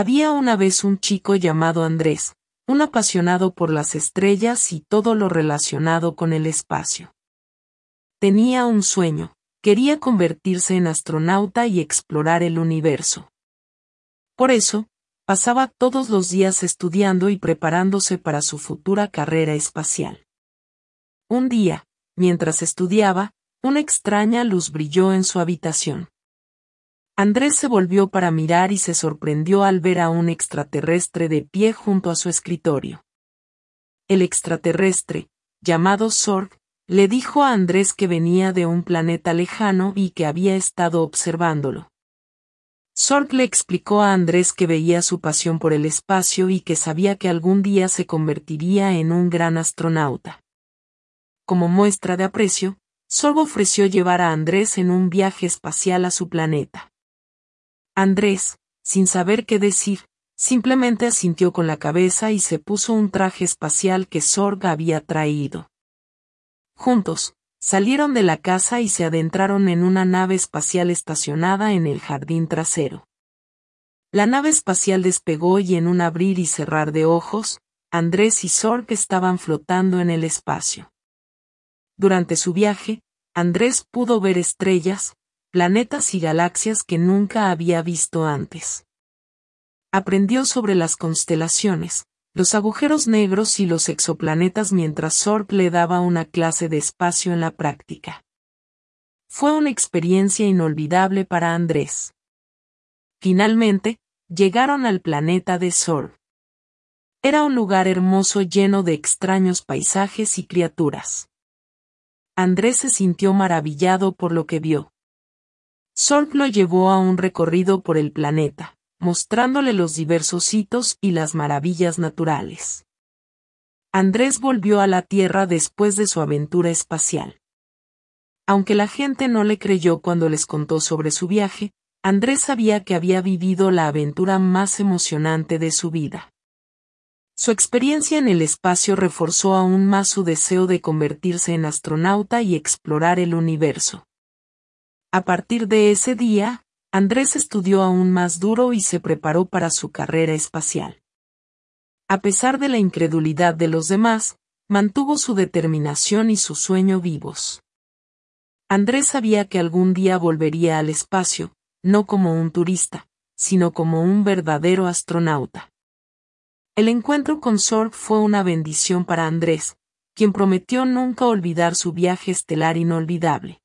Había una vez un chico llamado Andrés, un apasionado por las estrellas y todo lo relacionado con el espacio. Tenía un sueño, quería convertirse en astronauta y explorar el universo. Por eso, pasaba todos los días estudiando y preparándose para su futura carrera espacial. Un día, mientras estudiaba, una extraña luz brilló en su habitación. Andrés se volvió para mirar y se sorprendió al ver a un extraterrestre de pie junto a su escritorio. El extraterrestre, llamado Sorg, le dijo a Andrés que venía de un planeta lejano y que había estado observándolo. Sorg le explicó a Andrés que veía su pasión por el espacio y que sabía que algún día se convertiría en un gran astronauta. Como muestra de aprecio, Sorg ofreció llevar a Andrés en un viaje espacial a su planeta. Andrés, sin saber qué decir, simplemente asintió con la cabeza y se puso un traje espacial que Sorg había traído. Juntos, salieron de la casa y se adentraron en una nave espacial estacionada en el jardín trasero. La nave espacial despegó y en un abrir y cerrar de ojos, Andrés y Sorg estaban flotando en el espacio. Durante su viaje, Andrés pudo ver estrellas, planetas y galaxias que nunca había visto antes. Aprendió sobre las constelaciones, los agujeros negros y los exoplanetas mientras Sorg le daba una clase de espacio en la práctica. Fue una experiencia inolvidable para Andrés. Finalmente, llegaron al planeta de Sorg. Era un lugar hermoso lleno de extraños paisajes y criaturas. Andrés se sintió maravillado por lo que vio. Sorg lo llevó a un recorrido por el planeta, mostrándole los diversos hitos y las maravillas naturales. Andrés volvió a la Tierra después de su aventura espacial. Aunque la gente no le creyó cuando les contó sobre su viaje, Andrés sabía que había vivido la aventura más emocionante de su vida. Su experiencia en el espacio reforzó aún más su deseo de convertirse en astronauta y explorar el universo. A partir de ese día, Andrés estudió aún más duro y se preparó para su carrera espacial. A pesar de la incredulidad de los demás, mantuvo su determinación y su sueño vivos. Andrés sabía que algún día volvería al espacio, no como un turista, sino como un verdadero astronauta. El encuentro con Sorg fue una bendición para Andrés, quien prometió nunca olvidar su viaje estelar inolvidable.